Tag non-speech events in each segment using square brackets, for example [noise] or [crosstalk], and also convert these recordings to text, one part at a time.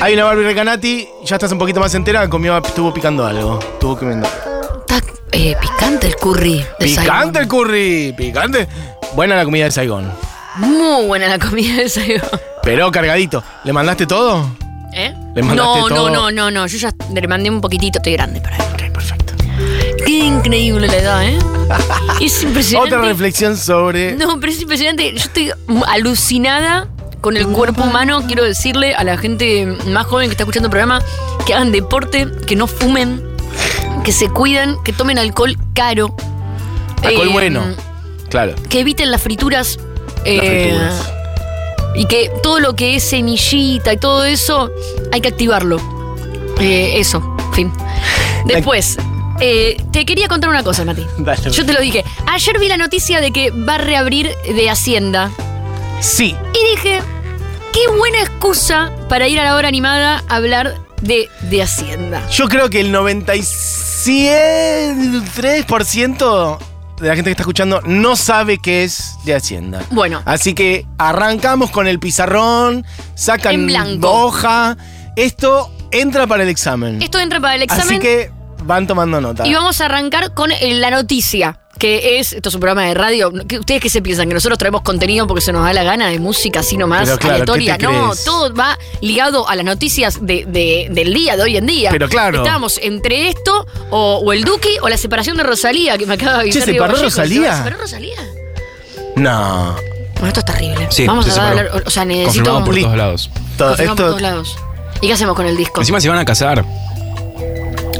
Hay una Barbie Recanati, ya estás un poquito más entera, comió, estuvo picando algo. Estuvo comiendo. Está eh, picante el curry. De Picante Saigon. el curry, picante. Buena la comida de Saigón. Muy buena la comida de Saigon. Pero cargadito. ¿Le mandaste todo? ¿Eh? ¿Le mandaste no, todo? no, no, no, no. Yo ya le mandé un poquitito, estoy grande para él. Ok, perfecto. Qué increíble la edad, ¿eh? [laughs] Es impresionante. Otra reflexión sobre. No, pero es impresionante. Yo estoy alucinada con el cuerpo humano. Quiero decirle a la gente más joven que está escuchando el programa que hagan deporte, que no fumen, que se cuidan, que tomen alcohol caro. Alcohol Eh, bueno. Claro. Que eviten las frituras. Las eh, frituras. Y que todo lo que es semillita y todo eso, hay que activarlo. Eh, eso, fin. Después, eh, te quería contar una cosa, Mati. Dale. Yo te lo dije. Ayer vi la noticia de que va a reabrir de Hacienda. Sí. Y dije, qué buena excusa para ir a la hora animada a hablar de, de Hacienda. Yo creo que el 93% de la gente que está escuchando no sabe qué es de Hacienda. Bueno. Así que arrancamos con el pizarrón, sacan blanco. hoja. Esto entra para el examen. Esto entra para el examen Así que van tomando nota. y vamos a arrancar con la noticia. Que es, esto es un programa de radio. ¿Qué- ¿Ustedes qué se piensan? ¿Que nosotros traemos contenido porque se nos da la gana de música así nomás, claro, aleatoria? ¿qué te No, crees? todo va ligado a las noticias de, de- del día, de hoy en día. Pero claro. Estábamos entre esto, o, o el Duki, o la separación de Rosalía, que me acaba de avisar. Diego ¿separó Vallejo. Rosalía? ¿Se separó Rosalía? No. Bueno, esto es terrible. Sí, Vamos se a separó. hablar, o sea, necesito... Confirmado por todos lados. Todo confirmado por esto. todos lados. ¿Y qué hacemos con el disco? Encima se van a casar.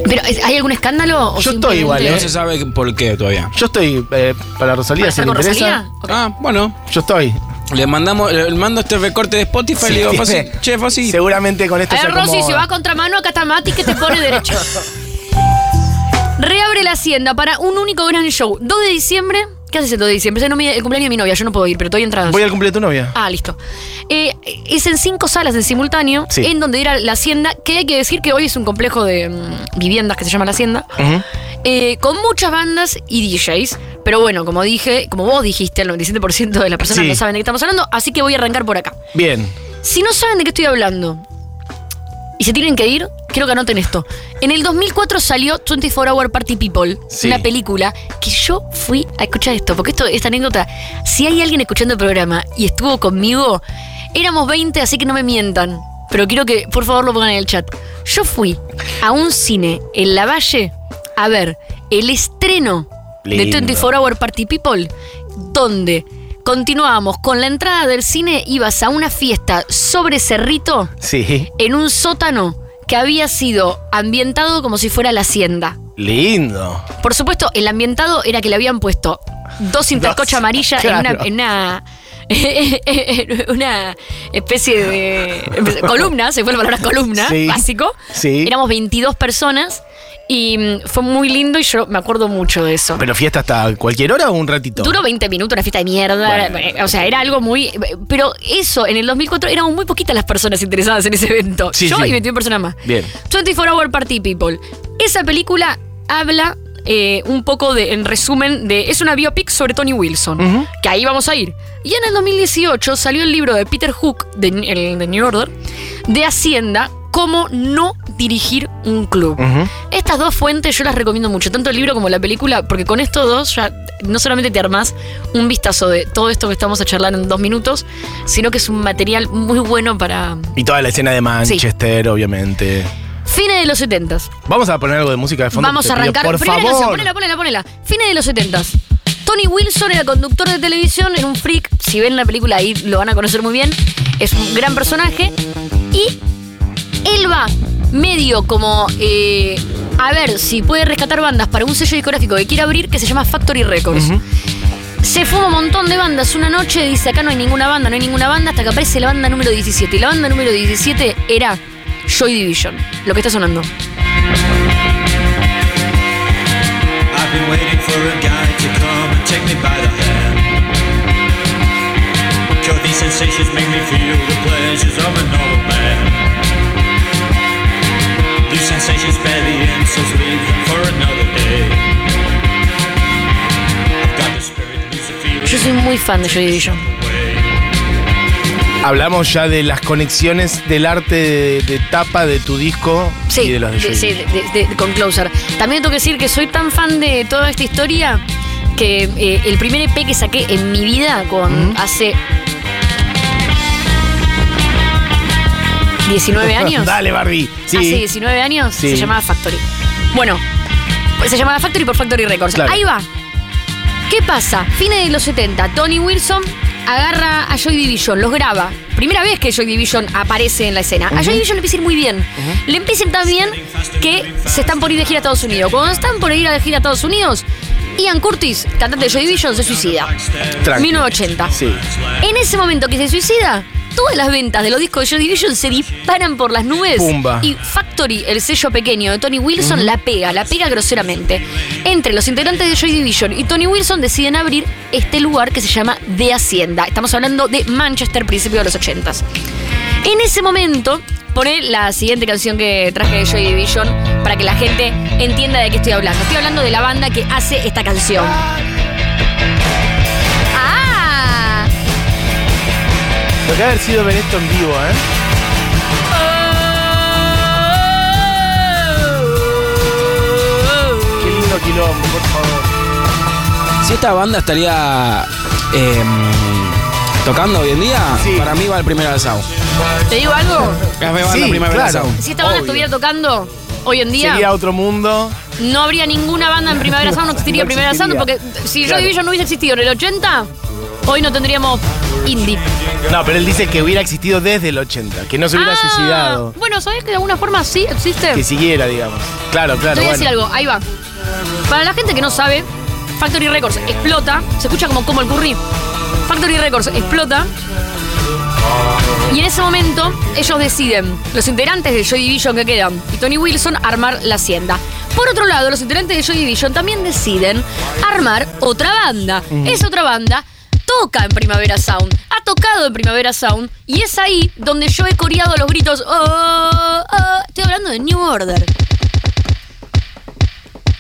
¿Pero ¿hay algún escándalo? o Yo estoy igual, ¿eh? No se sabe por qué todavía. Yo estoy eh, para Rosalía, ¿Para si estar le con interesa. Rosalía? Ok. Ah, bueno. Yo estoy. Le mandamos, le mando este recorte de Spotify y le digo, [laughs] tiene- che, Fossi. Seguramente con esto A se ver, Rosy, acomoda. si va a contramano, acá está Mati que te pone derecho. [laughs] Reabre la hacienda para un único gran show. 2 de diciembre. ¿Qué haces el 2 de diciembre? Me- el cumpleaños de mi novia, yo no puedo ir, pero estoy entrada. Voy al cumpleaños de tu novia. Ah, listo. Eh, es en cinco salas en simultáneo, Sí. en donde era la hacienda, que hay que decir que hoy es un complejo de mm, viviendas que se llama la hacienda, eh, con muchas bandas y DJs. Pero bueno, como dije, como vos dijiste, el 97% de las personas Sí. no saben de qué estamos hablando, así que voy a arrancar por acá. Bien. Si no saben de qué estoy hablando y se tienen que ir, quiero que anoten esto. En el 2004 salió 24 Hour Party People, Sí. una película que yo fui a escuchar esto, porque esto, esta anécdota, si hay alguien escuchando el programa y estuvo conmigo, éramos 20, así que no me mientan. Pero quiero que por favor lo pongan en el chat. Yo fui a un cine en La Valle a ver el estreno de Lindo. 24 Hour Party People, donde continuábamos con la entrada del cine, ibas a una fiesta sobre Cerrito Sí. en un sótano que había sido ambientado como si fuera la hacienda. Lindo. Por supuesto, el ambientado era que le habían puesto dos intercocha Dos, amarilla claro. en una. [laughs] En una una especie de [laughs] columna, se fue la palabra columna, Sí. básico. Sí. Éramos 22 personas y mm, fue muy lindo y yo me acuerdo mucho de eso. ¿Pero fiesta hasta cualquier hora o un ratito? Duró 20 minutos, una fiesta de mierda. Bueno. eh, O sea, era algo muy. Pero eso, en el 2004 éramos muy poquitas las personas interesadas en ese evento. Sí, Yo sí. y 21 personas más. Bien. 24 Hour Party People. Esa película habla eh, un poco de, en resumen, de. Es una biopic sobre Tony Wilson. Que ahí vamos a ir. Y en el 2018 salió el libro de Peter Hook, de, el de New Order, de Hacienda, cómo no dirigir un club. Estas dos fuentes yo las recomiendo mucho, tanto el libro como la película, porque con estos dos ya no solamente te armás un vistazo de todo esto que estamos a charlar en dos minutos, sino que es un material muy bueno para Y toda la escena de Manchester, obviamente. fines de los 70 Vamos a poner algo de música de fondo. Vamos a pido, arrancar. Por Primera favor. canción, ponela, ponela, ponela. Fines de los 70 Tony Wilson era conductor de televisión, era un freak. Si ven la película ahí lo van a conocer muy bien. Es un gran personaje. Y él va medio como eh, a ver si puede rescatar bandas para un sello discográfico que quiere abrir que se llama Factory Records. Se fuma un montón de bandas una noche, dice acá no hay ninguna banda, no hay ninguna banda, hasta que aparece la banda número 17. Y la banda número 17 era Joy Division, lo que está sonando. Sensations make me feel the pleasures of a normal man. These sensations spare the insults, leave them for another day. I've got the spirit, lose the feeling. Yo soy muy fan de Joy Division. Hablamos ya de las conexiones del arte de, de tapa de tu disco Sí, y de los de, de- Joy sí, Division. de- de- con Closer. También tengo que decir que soy tan fan de toda esta historia que eh, el primer EP que saqué en mi vida con hace 19 [laughs] años. Dale, Barbie. Sí. Hace 19 años Sí. se llamaba Factory. Bueno, pues se llamaba Factory por Factory Records. Claro. Ahí va. ¿Qué pasa? Fines de los 70, Tony Wilson agarra a Joy Division, los graba. Primera vez que Joy Division aparece en la escena. A Joy Division le empieza a ir muy bien. Le empieza a ir tan bien que se están por ir de gira a Estados Unidos. Cuando están por ir de gira a Estados Unidos, Ian Curtis, cantante de Joy Division, se suicida. Tranqui. 1980. Sí. En ese momento que se suicida, todas las ventas de los discos de Joy Division se disparan por las nubes. Pumba. Y Factory, el sello pequeño de Tony Wilson, la pega, la pega groseramente. Entre los integrantes de Joy Division y Tony Wilson deciden abrir este lugar que se llama The Hacienda. Estamos hablando de Manchester, principio de los 80 En ese momento, pone la siguiente canción que traje de Joy Division para que la gente entienda de qué estoy hablando. Estoy hablando de la banda que hace esta canción. Lo que haber sido ver esto en vivo, ¿eh? Qué lindo quilombo, por favor. Si esta banda estaría eh, tocando hoy en día, Sí. para mí va el primer asado. ¿Te digo algo? Sí, primera claro. Si esta banda Obvio. estuviera tocando hoy en día, Sería otro mundo. no habría ninguna banda en Primavera Sound, no existiría No Primavera Sound, porque si Claro. Joy Division no hubiese existido en el 80, hoy no tendríamos indie. No, pero él dice que hubiera existido desde el 80, que no se hubiera Ah, suicidado. Bueno, ¿sabés que de alguna forma sí existe? Que siguiera, digamos. Claro, claro, Te voy a decir bueno. algo, ahí va. Para la gente que no sabe, Factory Records explota, se escucha como como el curry. Factory Records explota. Y en ese momento ellos deciden, los integrantes de Joy Division que quedan y Tony Wilson, armar la hacienda. Por otro lado, los integrantes de Joy Division también deciden armar otra banda. Esa otra banda toca en Primavera Sound, ha tocado en Primavera Sound y es ahí donde yo he coreado los gritos. "Oh, oh". Estoy hablando de New Order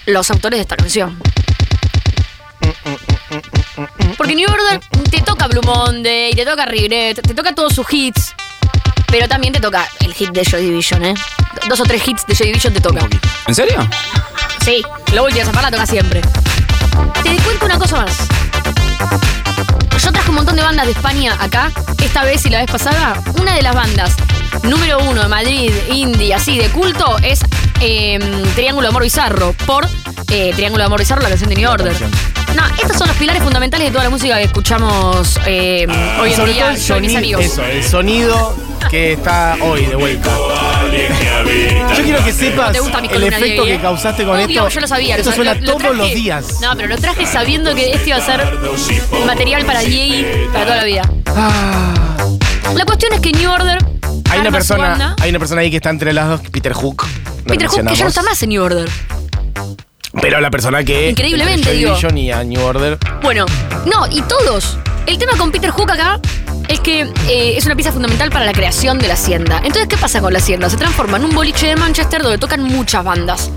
los autores de esta canción. Porque New Order te toca Blue Monday, te toca Regret, te toca todos sus hits. Pero también te toca el hit de Joy Division, ¿eh? Dos o tres hits de Joy Division te toca. ¿En serio? Sí, la última esa la toca siempre. Te cuento una cosa más. Yo traje un montón de bandas de España acá, esta vez y la vez pasada. Una de las bandas número uno de Madrid, indie, así de culto, es eh, Triángulo de Amor Bizarro, por eh, Triángulo de Amor Bizarro, la canción de New Order. No, estos son los pilares fundamentales de toda la música que escuchamos eh, hoy en Sobre día, todo el y mis sonido, amigos. eso, el sonido que está hoy de vuelta. Yo quiero que sepas ¿Te gusta mi el columna, efecto Diego? que causaste con Obvio, esto. yo lo sabía. Esto lo- suena lo- lo todos traje- los días. No, pero lo traje sabiendo que esto iba a ser material para Diego para toda la vida. La cuestión es que New Order. Hay una persona, hay una persona ahí que está entre las dos, Peter Hook. Peter Hook, que ya no está más en New Order. Pero la persona que. Increíblemente, digo. Y a New Order. Bueno, no, y todos. El tema con Peter Hook acá es que eh, es una pieza fundamental para la creación de la hacienda. Entonces, ¿qué pasa con la hacienda? Se transforma en un boliche de Manchester donde tocan muchas bandas.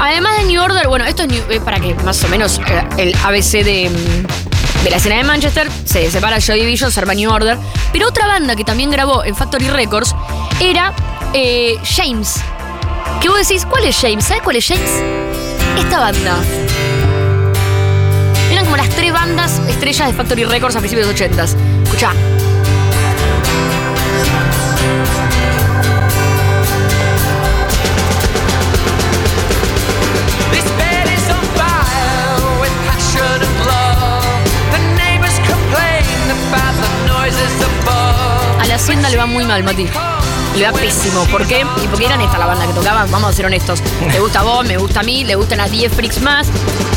Además de New Order, bueno, esto es New- eh, para que más o menos eh, el ABC de, mm, de la escena de Manchester se separa Joy Division, se arma New Order. Pero otra banda que también grabó en Factory Records era eh, James. Que vos decís, ¿cuál es James? ¿Sabes cuál es James? Esta banda. Eran como las tres bandas estrellas de Factory Records a principios de los 80s. Escuchá. A la Hacienda le va muy mal, Mati. Le va pésimo. ¿Por qué? Y porque eran esta la banda que tocaban, vamos a ser honestos. Me gusta a vos, me gusta a mí, le gustan a 10 freaks más.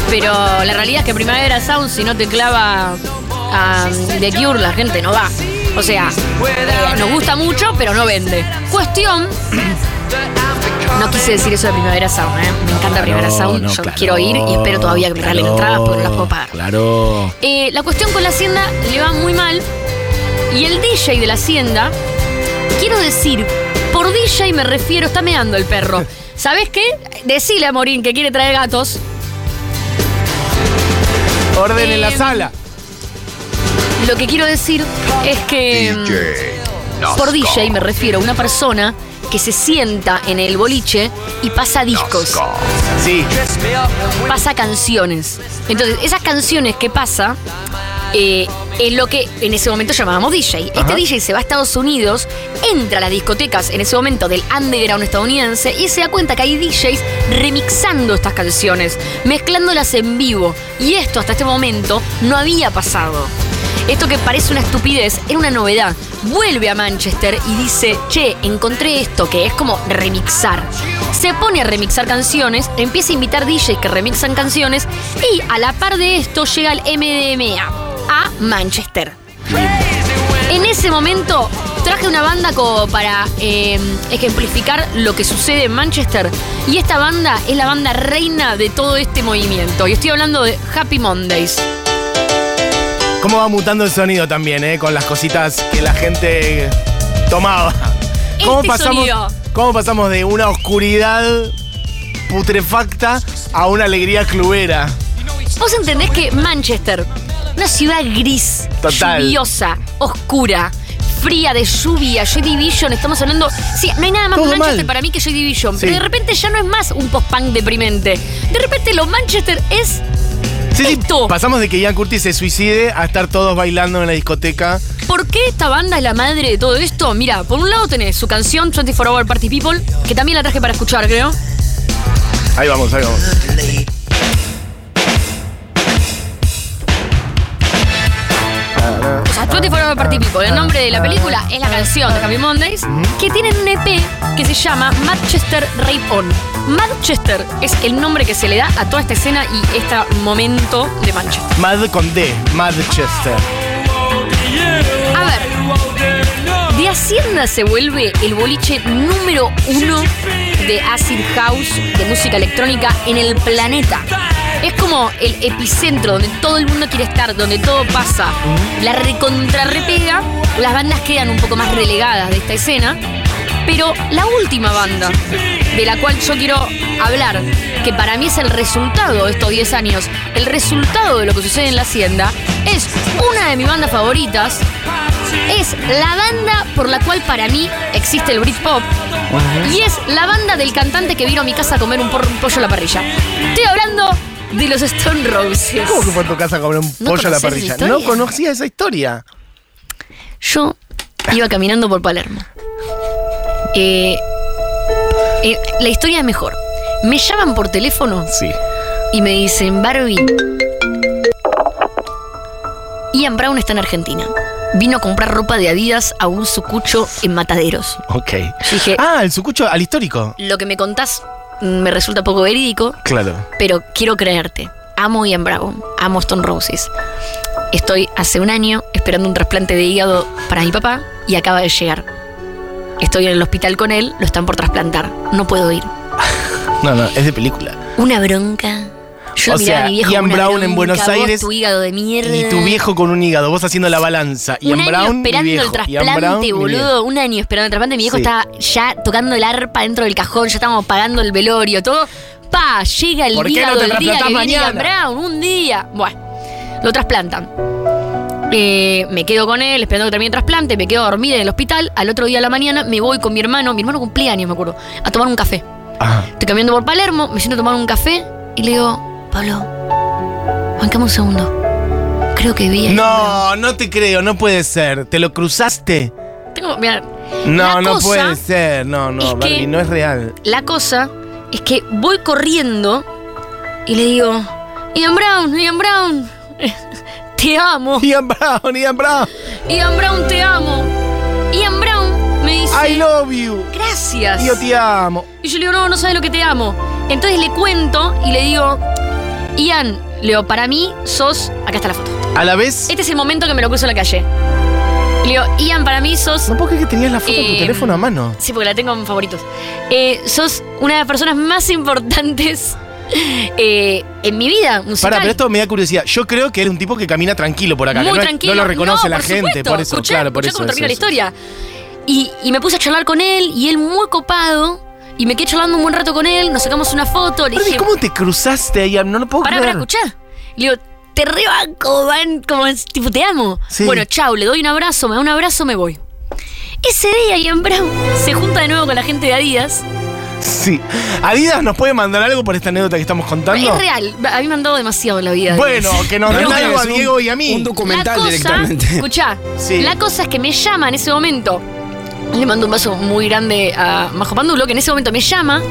Pero la realidad es que Primavera Sound, si no te clava a The Cure, la gente no va. O sea, eh, nos gusta mucho, pero no vende. Cuestión. No quise decir eso de Primavera Sound, ¿eh? Me encanta Primavera Sound. no, Yo claro, quiero ir y espero todavía que me regalen claro, entradas porque no las puedo pagar. Claro. Eh, la cuestión con la hacienda le va muy mal. Y el DJ de la hacienda, quiero decir, por DJ me refiero, está meando el perro. [laughs] ¿Sabes qué? Decile a Morín que quiere traer gatos. Orden en la Eh, sala. Lo que quiero decir es que. mm, Por DJ me refiero a una persona que se sienta en el boliche y pasa discos, Sí. Pasa canciones. Entonces, esas canciones que pasa eh, es lo que en ese momento llamábamos DJ. Este. DJ se va a Estados Unidos, entra a las discotecas en ese momento del underground estadounidense y se da cuenta que hay DJs remixando estas canciones, mezclándolas en vivo. Y esto hasta este momento no había pasado. Esto que parece una estupidez era una novedad. Vuelve a Manchester y dice, che, encontré esto que es como remixar. Se pone a remixar canciones, empieza a invitar DJs que remixan canciones y a la par de esto llega el MDMA a Manchester. En ese momento traje una banda como para eh, ejemplificar lo que sucede en Manchester y esta banda es la banda reina de todo este movimiento y estoy hablando de Happy Mondays. ¿Cómo va mutando el sonido también, eh? Con las cositas que la gente tomaba. ¿Cómo Este pasamos. ¿Cómo pasamos de una oscuridad putrefacta a una alegría clubera? Vos entendés que Manchester, una ciudad gris, Total. lluviosa, oscura, fría de lluvia, Joy Division, estamos hablando. Sí, no hay nada más Todo Manchester mal. para mí que Joy Division. Sí. Pero de repente ya no es más un post-punk deprimente. De repente lo Manchester es. Sí, sí, pasamos de que Ian Curtis se suicide a estar todos bailando en la discoteca. ¿Por qué esta banda es la madre de todo esto? Mira, por un lado tenés su canción 24 Hour Party People, que también la traje para escuchar, creo. Ahí vamos, ahí vamos. 24 Hour Party People, el nombre de la película es la canción de Happy Mondays, que tienen un EP que se llama Manchester Rape On. Manchester es el nombre que se le da a toda esta escena y este momento de Manchester. Mad con D, Madchester. A ver, de Hacienda se vuelve el boliche número uno de acid house, de música electrónica en el planeta. Es como el epicentro donde todo el mundo quiere estar, donde todo pasa. La recontra repega, las bandas quedan un poco más relegadas de esta escena. Pero la última banda de la cual yo quiero hablar, que para mí es el resultado de estos 10 años, el resultado de lo que sucede en la hacienda, es una de mis bandas favoritas, es la banda por la cual para mí existe el Britpop y es la banda del cantante que vino a mi casa a comer un pollo a la parrilla. Estoy hablando de los Stone Roses. ¿Cómo que fue a tu casa a comer un ¿No pollo a la parrilla? No conocía esa historia. Yo iba caminando por Palermo. Eh, eh, la historia es mejor. Me llaman por teléfono Sí. y me dicen, Barbie, Ian Brown está en Argentina. Vino a comprar ropa de Adidas a un sucucho en Mataderos. Ok. dije- ah, el sucucho al histórico. Lo que me contás me resulta poco verídico, Claro. pero quiero creerte. Amo Ian Brown, amo Stone Roses. Estoy hace un año esperando un trasplante de hígado para mi papá y acaba de llegar. Estoy en el hospital con él, lo están por trasplantar. No puedo ir. [laughs] No, no, es de película. Una bronca. Yo O sea, a mi viejo Ian Brown en Buenos Aires tu hígado de mierda. Y tu viejo con un hígado, vos haciendo la balanza. un Ian año Brown, esperando viejo. el trasplante, Brown, boludo. Un año esperando el trasplante. Mi viejo Sí. estaba ya tocando el arpa dentro del cajón. Ya estábamos pagando el velorio, todo. Pa, llega el ¿Por qué hígado no te el día que viene Ian? Brown. Un día. Bueno, lo trasplantan. Eh, me quedo con él esperando que termine el trasplante. Me quedo dormida en el hospital. Al otro día a la mañana me voy con mi hermano. Mi hermano cumplía años, me acuerdo. A tomar un café. Ajá. Estoy caminando por Palermo, me siento a tomar un café y le digo, Pablo, bancame un segundo. Creo que vi. a Ian Brown". No, no te creo, no puede ser. ¿Te lo cruzaste? Tengo, mira, No, La no cosa puede ser. No, no, que- Barbie, no es real. la cosa es que voy corriendo y le digo, Ian Brown, Ian Brown, [laughs] te amo. [laughs] Ian Brown, Ian Brown. Ian Brown, te amo. Ian Brown me dice, I love you. gracias. Yo te amo. Y yo le digo, no, no sabes lo que te amo. Entonces le cuento y le digo, Ian, le digo, para mí sos, acá está la foto. A la vez, Este es el momento que me lo cruzo en la calle. Le digo, Ian, para mí sos. no puedo creer que tenías la foto de tu Eh, teléfono a mano. Sí, porque la tengo en favoritos. Eh, sos una de las personas más importantes [laughs] eh, en mi vida musical. Para, pero esto me da curiosidad. Yo creo que eres un tipo que camina tranquilo por acá. que Muy no, es- tranquilo. no lo reconoce la por gente, supuesto. por eso, claro, por escuchá eso. cómo termina eso, la historia. Y, y me puse a charlar con él y él muy copado. Y me quedé charlando un buen rato con él, nos sacamos una foto. Le Barbie, dije, ¿cómo te cruzaste ahí? No lo puedo Pará, pará, creer. escuchá. Le digo, te rebanco, man, como es, tipo, te amo. Sí. Bueno, chau, le doy un abrazo, me da un abrazo, me voy. Ese día Ian Brown se junta de nuevo con la gente de Adidas. Sí. ¿Adidas nos puede mandar algo por esta anécdota que estamos contando? Es real, a mí me han dado demasiado la vida. Bueno, que nos den algo a Diego y a mí. Un documental la cosa, directamente. Escuchá, Sí. la cosa es que me llama en ese momento. Le mando un beso muy grande a Majo Pandulo, que en ese momento me llama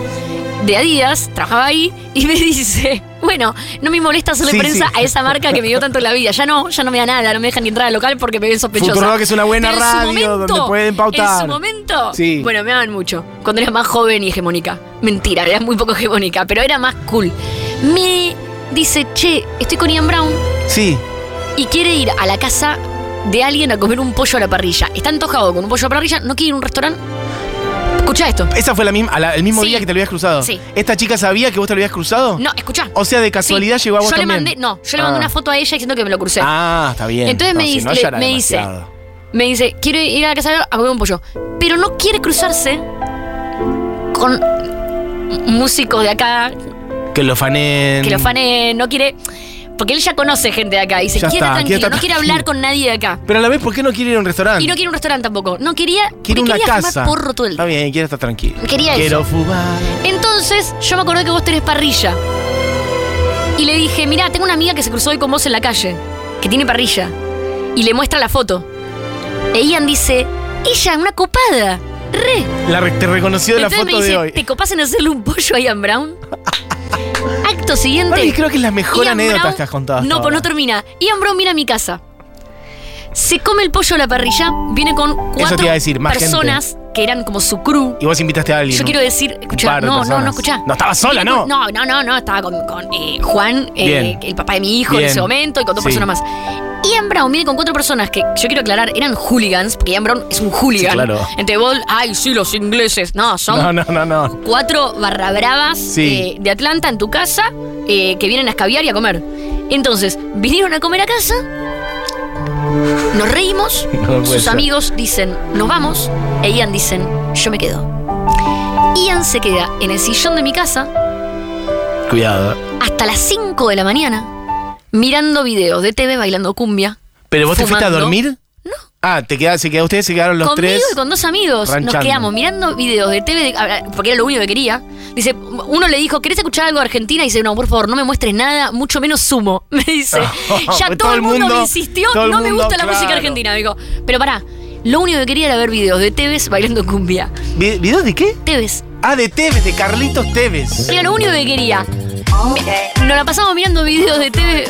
de Adidas, trabajaba ahí, y me [laughs] dice, bueno, no me molesta hacerle Sí, prensa sí. a esa marca que me dio tanto en la vida. Ya no, ya no me da nada, no me dejan ni entrar al local porque me ven sospechosa. Futurock es una buena radio donde pueden pautar. En su momento, Sí. bueno, me aman mucho. Cuando era más joven y hegemónica. Mentira, era muy poco hegemónica, pero era más cool. Me dice, che, estoy con Ian Brown Sí. y quiere ir a la casa de alguien a comer un pollo a la parrilla. Está antojado con un pollo a la parrilla, no quiere ir a un restaurante. Escucha esto. ¿Esa fue la misma, la- el mismo Sí. día que te lo habías cruzado? Sí. ¿Esta chica sabía que vos te lo habías cruzado? No, escucha. O sea, de casualidad llegó a vos yo también. Le mandé, no, yo le mandé Ah. una foto a ella diciendo que me lo crucé. Ah, está bien. Entonces No, me si dice- no, le- ya era me dice- demasiado. Me dice, quiero ir a la casa de a comer un pollo. Pero no quiere cruzarse con músicos de acá Que lo fanen. que lo fanen, no quiere. Porque él ya conoce gente de acá y dice, Ya quiere está, tranquilo, quiere no quiere tranquilo. hablar con nadie de acá. Pero a la vez, ¿por qué no quiere ir a un restaurante? Y no quiere un restaurante tampoco. No quería. Quiere una quería casa. fumar porro todo el Está bien, quiere estar tranquilo. Quería Quiero eso. fumar. Entonces, yo me acordé que vos tenés parrilla. Y le dije, mirá, tengo una amiga que se cruzó hoy con vos en la calle, que tiene parrilla. Y le muestra la foto. E Ian dice, ella, una copada. Re. La te reconoció de la foto me dice, de hoy. ¿te copás en hacerle un pollo a Ian Brown? [laughs] Acto siguiente. Barbie, creo que es la mejor Ian anécdota Brown- que has contado No, pues no termina. Ian Brown viene a mi casa. Se come el pollo a la parrilla, viene con cuatro decir, personas que eran como su crew. Y vos invitaste a alguien. Yo quiero decir, escuchá, par de no, no, no, escuchá. No estaba sola, ¿no? No, no, no, no, estaba con, con, eh, Juan, eh, el papá de mi hijo en ese momento, y con dos Sí. personas más. Ian Brown viene con cuatro personas que yo quiero aclarar, eran hooligans, porque Ian Brown es un hooligan. Sí, claro. Entre vos, ay, sí, los ingleses. No, son No, no, no, no. cuatro barra bravas Sí. eh, de Atlanta en tu casa eh, que vienen a escabiar y a comer. Entonces, vinieron a comer a casa, nos reímos, [laughs] No sus ser. amigos dicen, nos vamos, e Ian dicen, yo me quedo. Ian se queda en el sillón de mi casa Cuidado. hasta las 5 de la mañana mirando videos de TV bailando cumbia. ¿Pero vos te fuiste a dormir? No. Ah, te quedas, se quedaron, ustedes se quedaron los Conmigo tres. y con dos amigos ranchando. nos quedamos mirando videos de TV, de- porque era lo único que quería. Dice, uno le dijo, ¿querés escuchar algo de Argentina? Y dice, no, por favor, no me muestres nada, mucho menos sumo. [laughs] Me dice, [laughs] ya todo, el mundo, me insistió, no me gusta la música argentina. Me dijo, pero pará, lo único que quería era ver videos de Tevez bailando cumbia. Vi- ¿Videos de qué? Tevez, Ah, de Tevez, de Carlitos Tevez. era lo único que quería. Nos la pasamos mirando videos de TV eh,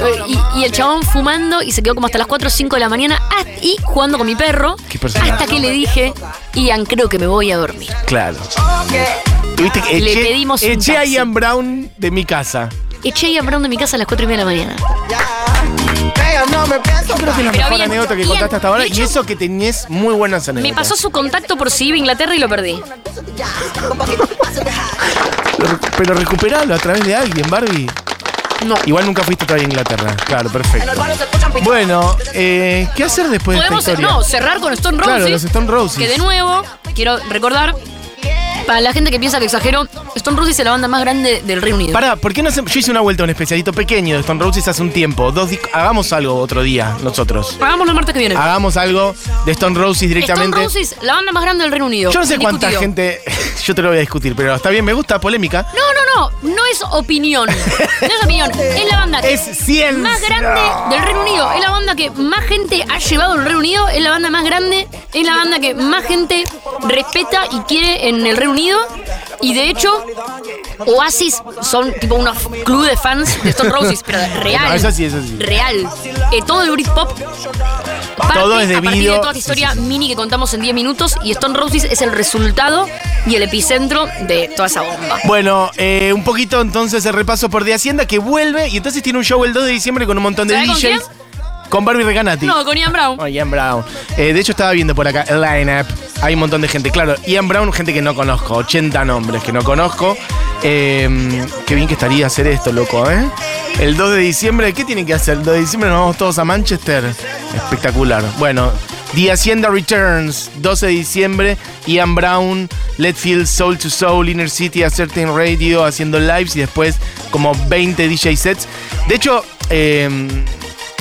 y, y el chabón fumando y se quedó como hasta las 4 o 5 de la mañana hasta- y jugando con mi perro. Qué personaje. Hasta que le dije, Ian, creo que me voy a dormir. Claro. Que Le pedimos un eché a. Ian Brown de mi casa. Eché a Ian Brown de mi casa a las 4 y media de la mañana. Yo creo que es la Pero mejor bien, anécdota que contaste hasta ahora. de Y eso que tenías muy buenas anécdotas. Me pasó su contacto por si iba a Inglaterra y lo perdí. Pero recuperalo a través de alguien, Barbie. No. Igual nunca fuiste todavía a Inglaterra. Claro, perfecto. Bueno, eh, ¿qué hacer después de esta Podemos historia? no, cerrar con Stone Roses. Claro, los Stone Roses. Que de nuevo, quiero recordar, para la gente que piensa que exagero, Stone Roses es la banda más grande del Reino Unido. Pará, ¿por qué no hacemos? Yo hice una vuelta a un especialito pequeño de Stone Roses hace un tiempo. Dos Hagamos algo otro día, nosotros. Hagamos el martes que viene. Hagamos algo de Stone Roses directamente. Stone Roses, la banda más grande del Reino Unido. Yo no sé cuánta gente. [laughs] Yo te lo voy a discutir, pero está bien, me gusta polémica. No, no, no, no es opinión. No es opinión. [laughs] Es la banda que Es ciencia. más grande del Reino Unido. Es la banda que más gente ha llevado al Reino Unido. Es la banda más grande. Es la banda que más gente respeta y quiere en el Reino Unido. Y de hecho, Oasis son tipo unos club de fans de Stone Roses, pero [laughs] real. No, eso sí, eso sí. Real. Eh, todo el Britpop. parte Todo es a partir debido- de toda esta historia mini que contamos en 10 minutos. Y Stone Roses es el resultado y el epicentro de toda esa bomba. Bueno, eh, un poquito entonces el repaso por de Hacienda que vuelve y entonces tiene un show el 2 de diciembre con un montón de ¿Sabe con DJs. Con Barbie Recanati. No, con Ian Brown. Oh, Ian Brown. Eh, de hecho, estaba viendo por acá el line-up. Hay un montón de gente. Claro, Ian Brown, gente que no conozco. 80 nombres que no conozco. Eh, qué bien que estaría hacer esto, loco, ¿eh? El 2 de diciembre, ¿qué tienen que hacer? El 2 de diciembre nos vamos todos a Manchester. Espectacular. Bueno, The Hacienda Returns, 12 de diciembre. Ian Brown, Letfield, Soul to Soul, Inner City, Certain Radio, haciendo lives y después como 20 DJ sets. De hecho, eh,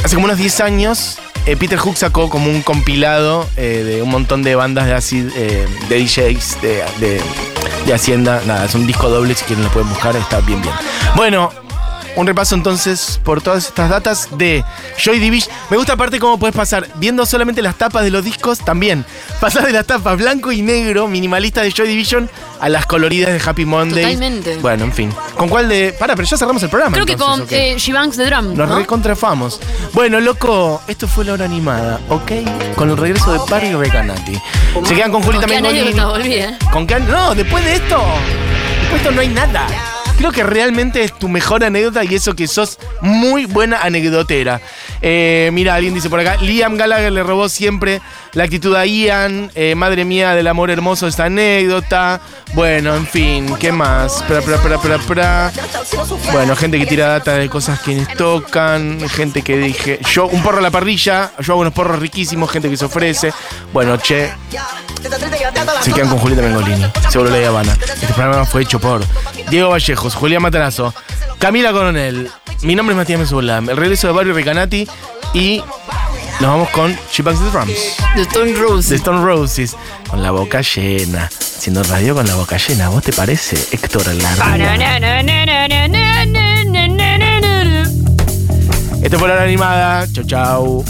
hace como unos 10 años eh, Peter Hook sacó como un compilado eh, de un montón de bandas de acid, eh, de DJs, de, de- de Hacienda. Nada, es un disco doble, si quieren lo pueden buscar, está bien, bien. Bueno, un repaso entonces por todas estas datas de Joy Division. Me gusta aparte cómo puedes pasar, viendo solamente las tapas de los discos, también. Pasar de las tapas blanco y negro, minimalista de Joy Division, a las coloridas de Happy Monday. Totalmente. Bueno, en fin. ¿Con cuál de...? Para, pero ya cerramos el programa. Creo que con ¿o eh, qué? G-Banks de Drum. Nos ¿no? recontrafamos. Bueno, loco, esto fue la hora animada, ¿ok? Con el regreso de Barry Recanati. Se quedan con Julita ¿Con qué Mengolini. anécdota volví, eh? ¿Con qué No, después de esto. Después de esto no hay nada. Creo que realmente es tu mejor anécdota y eso que sos muy buena anecdotera. Eh, mira, alguien dice por acá, Liam Gallagher le robó siempre la actitud a Ian. Eh, madre mía del amor hermoso esta anécdota. Bueno, en fin, ¿qué más? Pra, pra, pra. Bueno, gente que tira data de cosas que tocan, gente que dije, yo un porro a la parrilla, yo hago unos porros riquísimos, gente que se ofrece. Bueno, che, se quedan con Julieta Mengolini, seguro la Habana. Este programa fue hecho por Diego Vallejos, Julián Matarazo, Camila Coronel. Mi nombre es Matías Mesulam, el regreso de Barrio Recanati y nos vamos con Chipanks the Drums, De Stone Rose. de Stone Roses, con la boca llena. Haciendo radio con la boca llena, ¿vos te parece, Héctor Larrea? Esto fue la hora animada. Chau, chau.